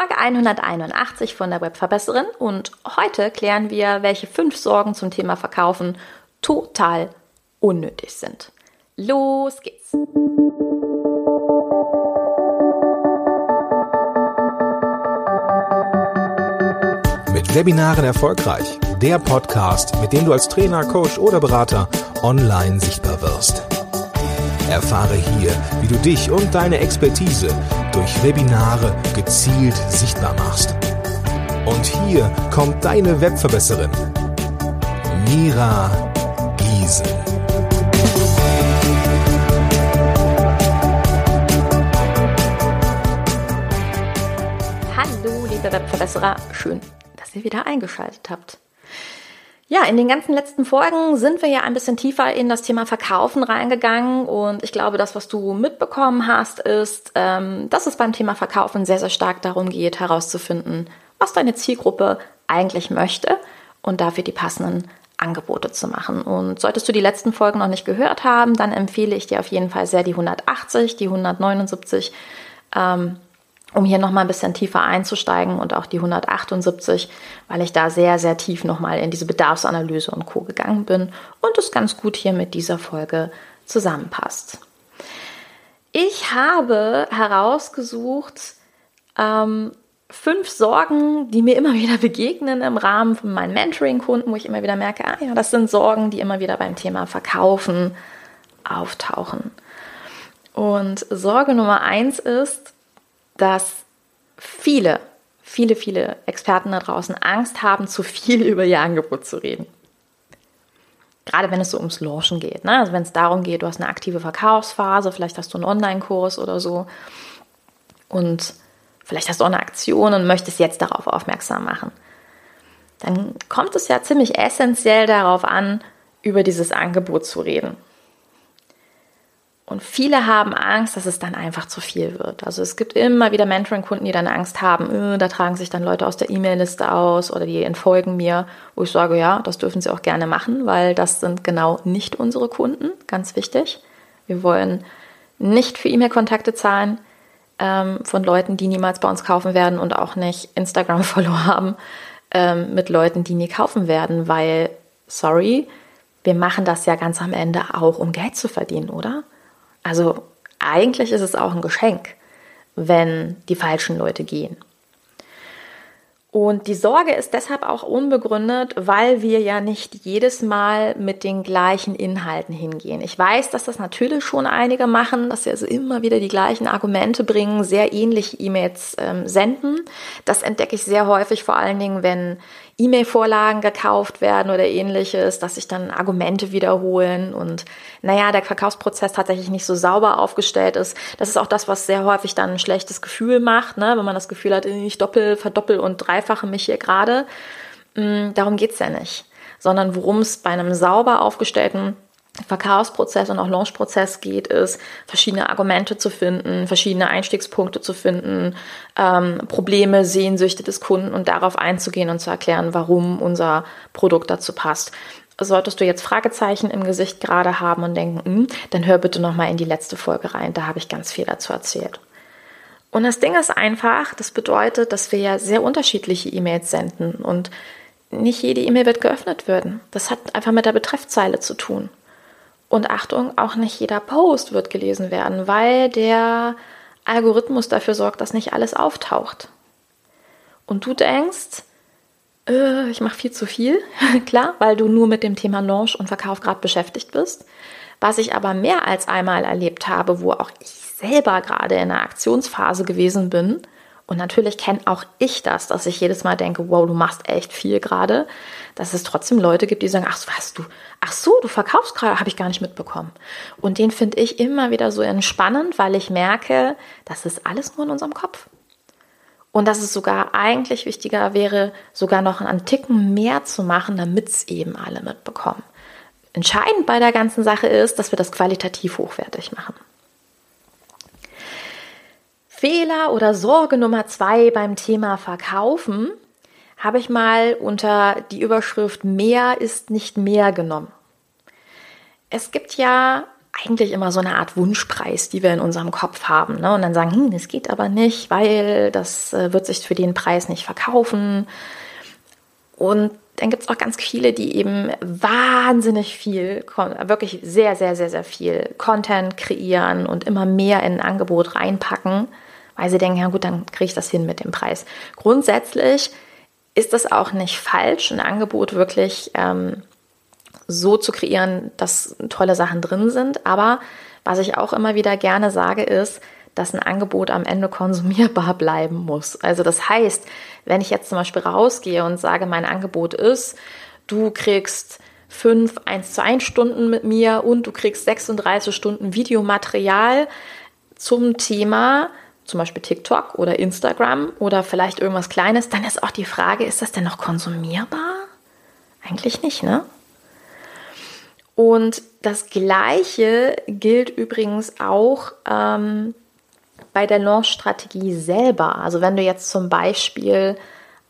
Folge 181 von der Webverbesserin und heute klären wir, welche fünf Sorgen zum Thema Verkaufen total unnötig sind. Los geht's! Mit Webinaren erfolgreich. Der Podcast, mit dem du als Trainer, Coach oder Berater online sichtbar wirst. Erfahre hier, wie du dich und deine Expertise durch Webinare gezielt sichtbar machst. Und hier kommt deine Webverbesserin, Mira Giesen. Hallo, liebe Webverbesserer, schön, dass ihr wieder eingeschaltet habt. Ja, in den ganzen letzten Folgen sind wir ja ein bisschen tiefer in das Thema Verkaufen reingegangen und ich glaube, das, was du mitbekommen hast, ist, ähm, dass es beim Thema Verkaufen sehr, sehr stark darum geht, herauszufinden, was deine Zielgruppe eigentlich möchte und dafür die passenden Angebote zu machen. Und solltest du die letzten Folgen noch nicht gehört haben, dann empfehle ich dir auf jeden Fall sehr die 180, die 179. Ähm, um hier nochmal ein bisschen tiefer einzusteigen und auch die 178, weil ich da sehr, sehr tief nochmal in diese Bedarfsanalyse und Co. gegangen bin und es ganz gut hier mit dieser Folge zusammenpasst. Ich habe herausgesucht ähm, fünf Sorgen, die mir immer wieder begegnen im Rahmen von meinen Mentoring-Kunden, wo ich immer wieder merke, ah ja, das sind Sorgen, die immer wieder beim Thema Verkaufen auftauchen. Und Sorge Nummer eins ist, dass viele, viele, viele Experten da draußen Angst haben, zu viel über ihr Angebot zu reden. Gerade wenn es so ums Launchen geht. Ne? Also wenn es darum geht, du hast eine aktive Verkaufsphase, vielleicht hast du einen Online-Kurs oder so und vielleicht hast du auch eine Aktion und möchtest jetzt darauf aufmerksam machen. Dann kommt es ja ziemlich essentiell darauf an, über dieses Angebot zu reden. Und viele haben Angst, dass es dann einfach zu viel wird. Also es gibt immer wieder Mentoring-Kunden, die dann Angst haben, äh, da tragen sich dann Leute aus der E-Mail-Liste aus oder die entfolgen mir, wo ich sage, ja, das dürfen sie auch gerne machen, weil das sind genau nicht unsere Kunden, ganz wichtig. Wir wollen nicht für E-Mail-Kontakte zahlen ähm, von Leuten, die niemals bei uns kaufen werden und auch nicht Instagram-Follow haben ähm, mit Leuten, die nie kaufen werden, weil, sorry, wir machen das ja ganz am Ende auch, um Geld zu verdienen, oder? Also eigentlich ist es auch ein Geschenk, wenn die falschen Leute gehen. Und die Sorge ist deshalb auch unbegründet, weil wir ja nicht jedes Mal mit den gleichen Inhalten hingehen. Ich weiß, dass das natürlich schon einige machen, dass sie also immer wieder die gleichen Argumente bringen, sehr ähnliche E-Mails ähm, senden. Das entdecke ich sehr häufig, vor allen Dingen, wenn E-Mail-Vorlagen gekauft werden oder ähnliches, dass sich dann Argumente wiederholen und naja, der Verkaufsprozess tatsächlich nicht so sauber aufgestellt ist. Das ist auch das, was sehr häufig dann ein schlechtes Gefühl macht, ne? wenn man das Gefühl hat, ich doppel, verdoppel und dreifache mich hier gerade. Mm, darum geht's ja nicht, sondern worum es bei einem sauber aufgestellten Verkaufsprozess und auch Launchprozess geht, ist, verschiedene Argumente zu finden, verschiedene Einstiegspunkte zu finden, ähm, Probleme, Sehnsüchte des Kunden und darauf einzugehen und zu erklären, warum unser Produkt dazu passt. Solltest du jetzt Fragezeichen im Gesicht gerade haben und denken, hm, dann hör bitte noch mal in die letzte Folge rein, da habe ich ganz viel dazu erzählt. Und das Ding ist einfach, das bedeutet, dass wir ja sehr unterschiedliche E-Mails senden und nicht jede E-Mail wird geöffnet werden. Das hat einfach mit der Betreffzeile zu tun. Und Achtung, auch nicht jeder Post wird gelesen werden, weil der Algorithmus dafür sorgt, dass nicht alles auftaucht. Und du denkst, äh, ich mache viel zu viel, klar, weil du nur mit dem Thema Launch und Verkauf gerade beschäftigt bist. Was ich aber mehr als einmal erlebt habe, wo auch ich selber gerade in einer Aktionsphase gewesen bin, und natürlich kenne auch ich das, dass ich jedes Mal denke, wow, du machst echt viel gerade, dass es trotzdem Leute gibt, die sagen, ach, was du, ach so, du verkaufst gerade, habe ich gar nicht mitbekommen. Und den finde ich immer wieder so entspannend, weil ich merke, das ist alles nur in unserem Kopf. Und dass es sogar eigentlich wichtiger wäre, sogar noch einen Ticken mehr zu machen, damit es eben alle mitbekommen. Entscheidend bei der ganzen Sache ist, dass wir das qualitativ hochwertig machen. Fehler oder Sorge Nummer zwei beim Thema Verkaufen habe ich mal unter die Überschrift Mehr ist nicht mehr genommen. Es gibt ja eigentlich immer so eine Art Wunschpreis, die wir in unserem Kopf haben. Ne? Und dann sagen, hm, das geht aber nicht, weil das äh, wird sich für den Preis nicht verkaufen. Und dann gibt es auch ganz viele, die eben wahnsinnig viel, wirklich sehr, sehr, sehr, sehr viel Content kreieren und immer mehr in ein Angebot reinpacken, weil sie denken, ja gut, dann kriege ich das hin mit dem Preis. Grundsätzlich ist das auch nicht falsch, ein Angebot wirklich ähm, so zu kreieren, dass tolle Sachen drin sind. Aber was ich auch immer wieder gerne sage, ist, dass ein Angebot am Ende konsumierbar bleiben muss. Also das heißt, wenn ich jetzt zum Beispiel rausgehe und sage, mein Angebot ist, du kriegst fünf 1 zu 1 Stunden mit mir und du kriegst 36 Stunden Videomaterial zum Thema zum Beispiel TikTok oder Instagram oder vielleicht irgendwas Kleines, dann ist auch die Frage, ist das denn noch konsumierbar? Eigentlich nicht, ne? Und das Gleiche gilt übrigens auch ähm, bei der Launch-Strategie selber. Also wenn du jetzt zum Beispiel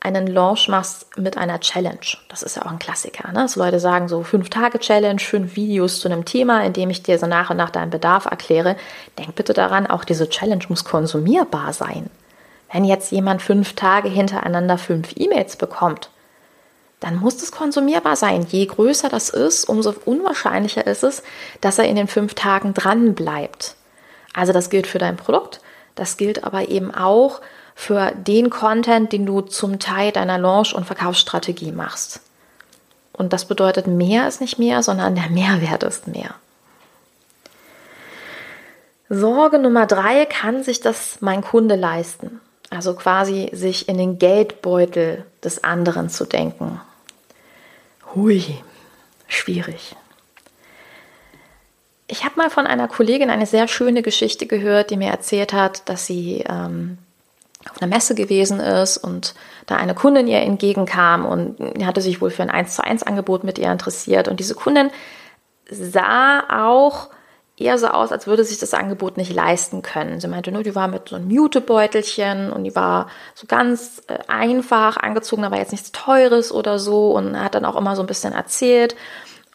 einen Launch machst mit einer Challenge, das ist ja auch ein Klassiker, ne? dass Leute sagen so fünf Tage Challenge, fünf Videos zu einem Thema, in dem ich dir so nach und nach deinen Bedarf erkläre. Denk bitte daran, auch diese Challenge muss konsumierbar sein. Wenn jetzt jemand fünf Tage hintereinander fünf E-Mails bekommt, dann muss das konsumierbar sein. Je größer das ist, umso unwahrscheinlicher ist es, dass er in den fünf Tagen dran bleibt. Also das gilt für dein Produkt, das gilt aber eben auch für den Content, den du zum Teil deiner Launch- und Verkaufsstrategie machst. Und das bedeutet, mehr ist nicht mehr, sondern der Mehrwert ist mehr. Sorge Nummer drei, kann sich das mein Kunde leisten? Also quasi sich in den Geldbeutel des anderen zu denken. Hui, schwierig. Ich habe mal von einer Kollegin eine sehr schöne Geschichte gehört, die mir erzählt hat, dass sie ähm, auf einer Messe gewesen ist und da eine Kundin ihr entgegenkam und hatte sich wohl für ein 1 zu 1 Angebot mit ihr interessiert. Und diese Kundin sah auch eher so aus, als würde sich das Angebot nicht leisten können. Sie meinte nur, die war mit so einem Mutebeutelchen und die war so ganz äh, einfach angezogen, aber jetzt nichts Teures oder so und hat dann auch immer so ein bisschen erzählt.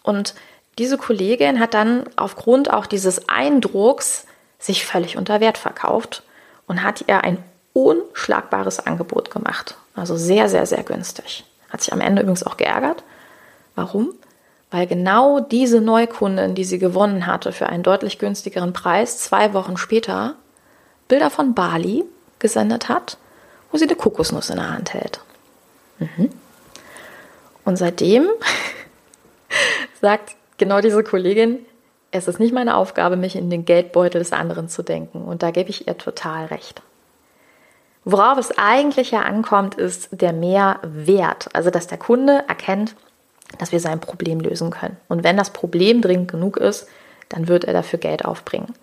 Und diese Kollegin hat dann aufgrund auch dieses Eindrucks sich völlig unter Wert verkauft und hat ihr ein unschlagbares Angebot gemacht. Also sehr, sehr, sehr günstig. Hat sich am Ende übrigens auch geärgert. Warum? weil genau diese Neukundin, die sie gewonnen hatte für einen deutlich günstigeren Preis, zwei Wochen später Bilder von Bali gesendet hat, wo sie eine Kokosnuss in der Hand hält. Mhm. Und seitdem sagt genau diese Kollegin, es ist nicht meine Aufgabe, mich in den Geldbeutel des anderen zu denken. Und da gebe ich ihr total recht. Worauf es eigentlich ja ankommt, ist der Mehrwert. Also, dass der Kunde erkennt, dass wir sein Problem lösen können. Und wenn das Problem dringend genug ist, dann wird er dafür Geld aufbringen.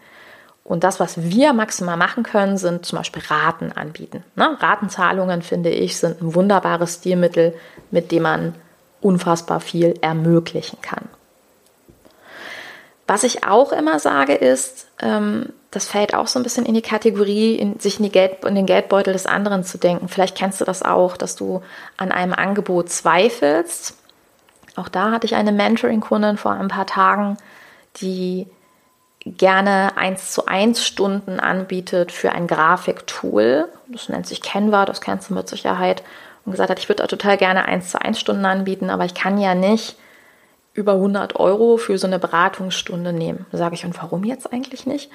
Und das, was wir maximal machen können, sind zum Beispiel Raten anbieten. Ne? Ratenzahlungen, finde ich, sind ein wunderbares Stilmittel, mit dem man unfassbar viel ermöglichen kann. Was ich auch immer sage, ist, ähm, das fällt auch so ein bisschen in die Kategorie, in, sich in, Geld, in den Geldbeutel des anderen zu denken. Vielleicht kennst du das auch, dass du an einem Angebot zweifelst auch da hatte ich eine Mentoring-Kundin vor ein paar Tagen, die gerne 1 zu 1 Stunden anbietet für ein Grafiktool. Das nennt sich Canva, das kennst du mit Sicherheit. Und gesagt hat, ich würde total gerne 1 zu 1 Stunden anbieten, aber ich kann ja nicht über 100 Euro für so eine Beratungsstunde nehmen. Da sage ich, und warum jetzt eigentlich nicht?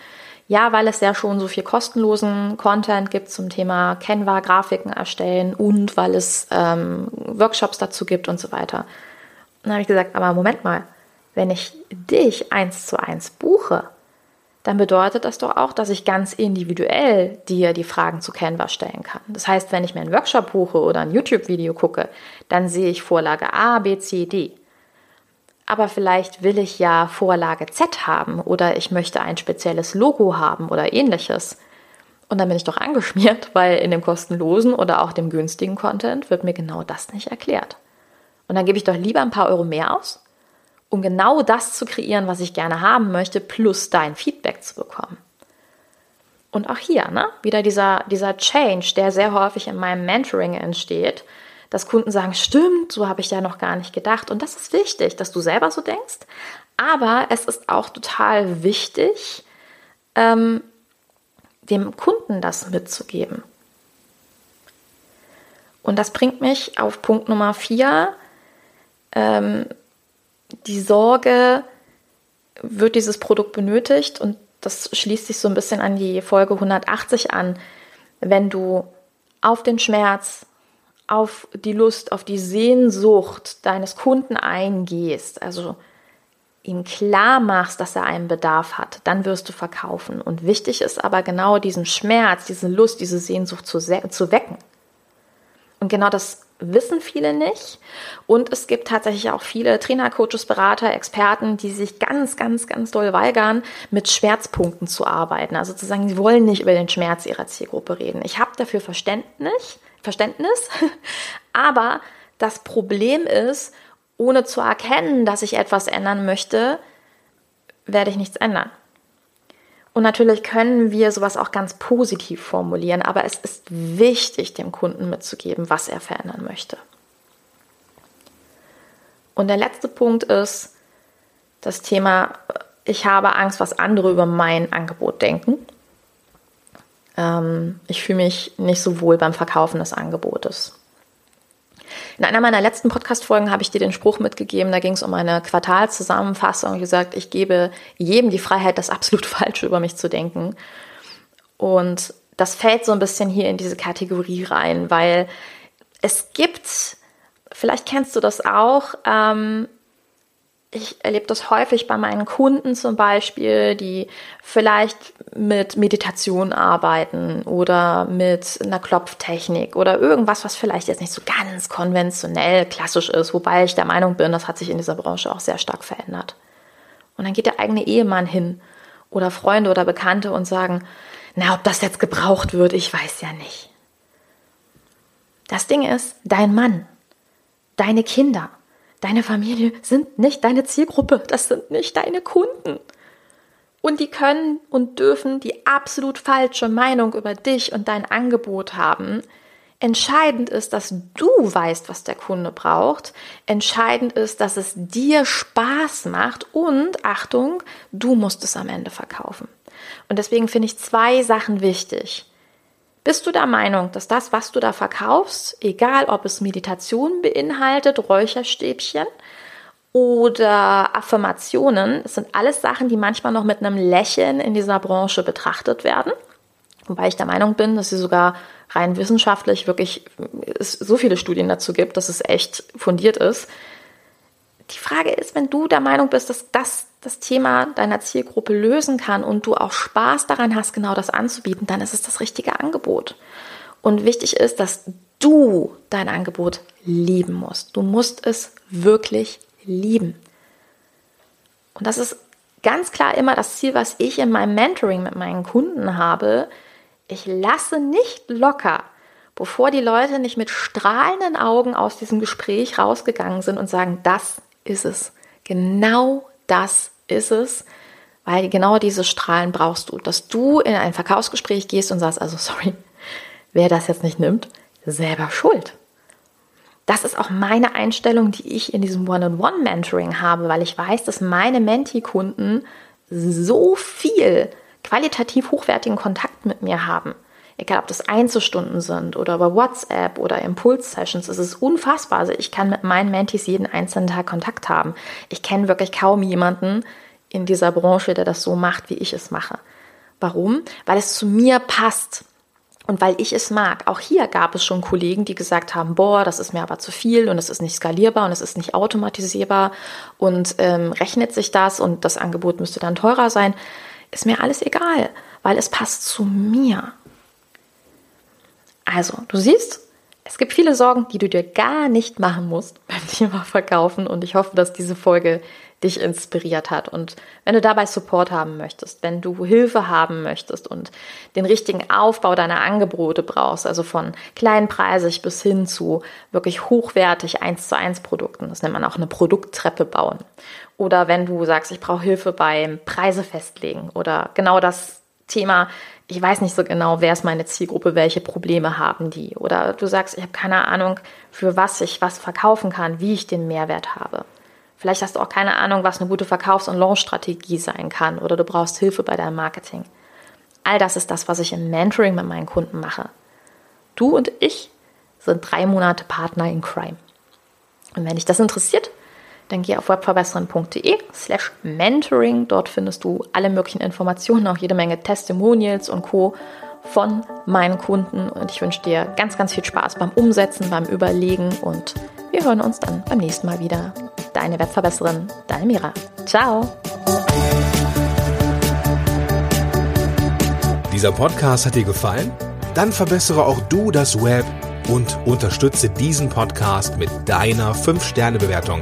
Ja, weil es ja schon so viel kostenlosen Content gibt zum Thema Canva, Grafiken erstellen und weil es ähm, Workshops dazu gibt und so weiter. Dann habe ich gesagt, aber Moment mal, wenn ich dich eins zu eins buche, dann bedeutet das doch auch, dass ich ganz individuell dir die Fragen zu Canva stellen kann. Das heißt, wenn ich mir einen Workshop buche oder ein YouTube-Video gucke, dann sehe ich Vorlage A, B, C, D. Aber vielleicht will ich ja Vorlage Z haben oder ich möchte ein spezielles Logo haben oder ähnliches. Und dann bin ich doch angeschmiert, weil in dem kostenlosen oder auch dem günstigen Content wird mir genau das nicht erklärt. Und dann gebe ich doch lieber ein paar Euro mehr aus, um genau das zu kreieren, was ich gerne haben möchte, plus dein Feedback zu bekommen. Und auch hier, ne, wieder dieser, dieser Change, der sehr häufig in meinem Mentoring entsteht, dass Kunden sagen, stimmt, so habe ich ja noch gar nicht gedacht. Und das ist wichtig, dass du selber so denkst, Aber es ist auch total wichtig, ähm, dem Kunden das mitzugeben. Und das bringt mich auf Punkt Nummer vier. Ähm, die Sorge, wird dieses Produkt benötigt? Und das schließt sich so ein bisschen an die Folge 180 an. Wenn du auf den Schmerz, auf die Lust, auf die Sehnsucht deines Kunden eingehst, also ihm klar machst, dass er einen Bedarf hat, dann wirst du verkaufen. Und wichtig ist aber genau diesen Schmerz, diese Lust, diese Sehnsucht zu, zu wecken. Und genau das wissen viele nicht. Und es gibt tatsächlich auch viele Trainer, Coaches, Berater, Experten, die sich ganz, ganz, ganz doll weigern, mit Schmerzpunkten zu arbeiten. Also zu sagen, sie wollen nicht über den Schmerz ihrer Zielgruppe reden. Ich habe dafür Verständnis, Verständnis, aber das Problem ist, ohne zu erkennen, dass ich etwas ändern möchte, werde ich nichts ändern. Und natürlich können wir sowas auch ganz positiv formulieren, aber es ist wichtig, dem Kunden mitzugeben, was er verändern möchte. Und der letzte Punkt ist das Thema, ich habe Angst, was andere über mein Angebot denken. Ähm, ich fühle mich nicht so wohl beim Verkaufen des Angebotes. In einer meiner letzten Podcast-Folgen habe ich dir den Spruch mitgegeben, da ging es um eine Quartalzusammenfassung. Ich gesagt, ich gebe jedem die Freiheit, das absolut Falsche über mich zu denken. Und das fällt so ein bisschen hier in diese Kategorie rein, weil es gibt, vielleicht kennst du das auch, ähm, ich erlebe das häufig bei meinen Kunden zum Beispiel, die vielleicht mit Meditation arbeiten oder mit einer Klopftechnik oder irgendwas, was vielleicht jetzt nicht so ganz konventionell klassisch ist, wobei ich der Meinung bin, das hat sich in dieser Branche auch sehr stark verändert. Und dann geht der eigene Ehemann hin oder Freunde oder Bekannte und sagen, na, ob das jetzt gebraucht wird, ich weiß ja nicht. Das Ding ist, dein Mann, deine Kinder, Deine Familie sind nicht deine Zielgruppe, das sind nicht deine Kunden. Und die können und dürfen die absolut falsche Meinung über dich und dein Angebot haben. Entscheidend ist, dass du weißt, was der Kunde braucht. Entscheidend ist, dass es dir Spaß macht und Achtung, du musst es am Ende verkaufen. Und deswegen finde ich zwei Sachen wichtig. Bist du der Meinung, dass das, was du da verkaufst, egal ob es Meditation beinhaltet, Räucherstäbchen oder Affirmationen, das sind alles Sachen, die manchmal noch mit einem Lächeln in dieser Branche betrachtet werden? Wobei ich der Meinung bin, dass sie sogar rein wissenschaftlich wirklich es so viele Studien dazu gibt, dass es echt fundiert ist. Die Frage ist, wenn du der Meinung bist, dass das das Thema deiner Zielgruppe lösen kann und du auch Spaß daran hast, genau das anzubieten, dann ist es das richtige Angebot. Und wichtig ist, dass du dein Angebot lieben musst. Du musst es wirklich lieben. Und das ist ganz klar immer das Ziel, was ich in meinem Mentoring mit meinen Kunden habe. Ich lasse nicht locker, bevor die Leute nicht mit strahlenden Augen aus diesem Gespräch rausgegangen sind und sagen, das ist es. Genau das ist es, weil genau diese Strahlen brauchst du, dass du in ein Verkaufsgespräch gehst und sagst, also sorry, wer das jetzt nicht nimmt, selber schuld. Das ist auch meine Einstellung, die ich in diesem One-on-One-Mentoring habe, weil ich weiß, dass meine Menti-Kunden so viel qualitativ hochwertigen Kontakt mit mir haben. Egal, ob das Einzelstunden sind oder über WhatsApp oder Impuls-Sessions, es ist unfassbar. Also ich kann mit meinen Mentis jeden einzelnen Tag Kontakt haben. Ich kenne wirklich kaum jemanden in dieser Branche, der das so macht, wie ich es mache. Warum? Weil es zu mir passt und weil ich es mag. Auch hier gab es schon Kollegen, die gesagt haben, boah, das ist mir aber zu viel und es ist nicht skalierbar und es ist nicht automatisierbar und ähm, rechnet sich das und das Angebot müsste dann teurer sein. Ist mir alles egal, weil es passt zu mir. Also, du siehst, es gibt viele Sorgen, die du dir gar nicht machen musst beim Thema Verkaufen und ich hoffe, dass diese Folge dich inspiriert hat. Und wenn du dabei Support haben möchtest, wenn du Hilfe haben möchtest und den richtigen Aufbau deiner Angebote brauchst, also von kleinpreisig bis hin zu wirklich hochwertig 1 zu 1 Produkten, das nennt man auch eine Produkttreppe bauen. Oder wenn du sagst, ich brauche Hilfe beim Preise festlegen oder genau das Thema, ich weiß nicht so genau, wer ist meine Zielgruppe, welche Probleme haben die. Oder du sagst, ich habe keine Ahnung, für was ich was verkaufen kann, wie ich den Mehrwert habe. Vielleicht hast du auch keine Ahnung, was eine gute Verkaufs- und Launchstrategie sein kann oder du brauchst Hilfe bei deinem Marketing. All das ist das, was ich im Mentoring mit meinen Kunden mache. Du und ich sind drei Monate Partner in Crime. Und wenn dich das interessiert, dann geh auf webverbessern.de slash mentoring. Dort findest du alle möglichen Informationen, auch jede Menge Testimonials und Co. von meinen Kunden. Und ich wünsche dir ganz, ganz viel Spaß beim Umsetzen, beim Überlegen und wir hören uns dann beim nächsten Mal wieder. Deine Webverbesserin, deine Mira. Ciao. Dieser Podcast hat dir gefallen? Dann verbessere auch du das Web und unterstütze diesen Podcast mit deiner 5-Sterne-Bewertung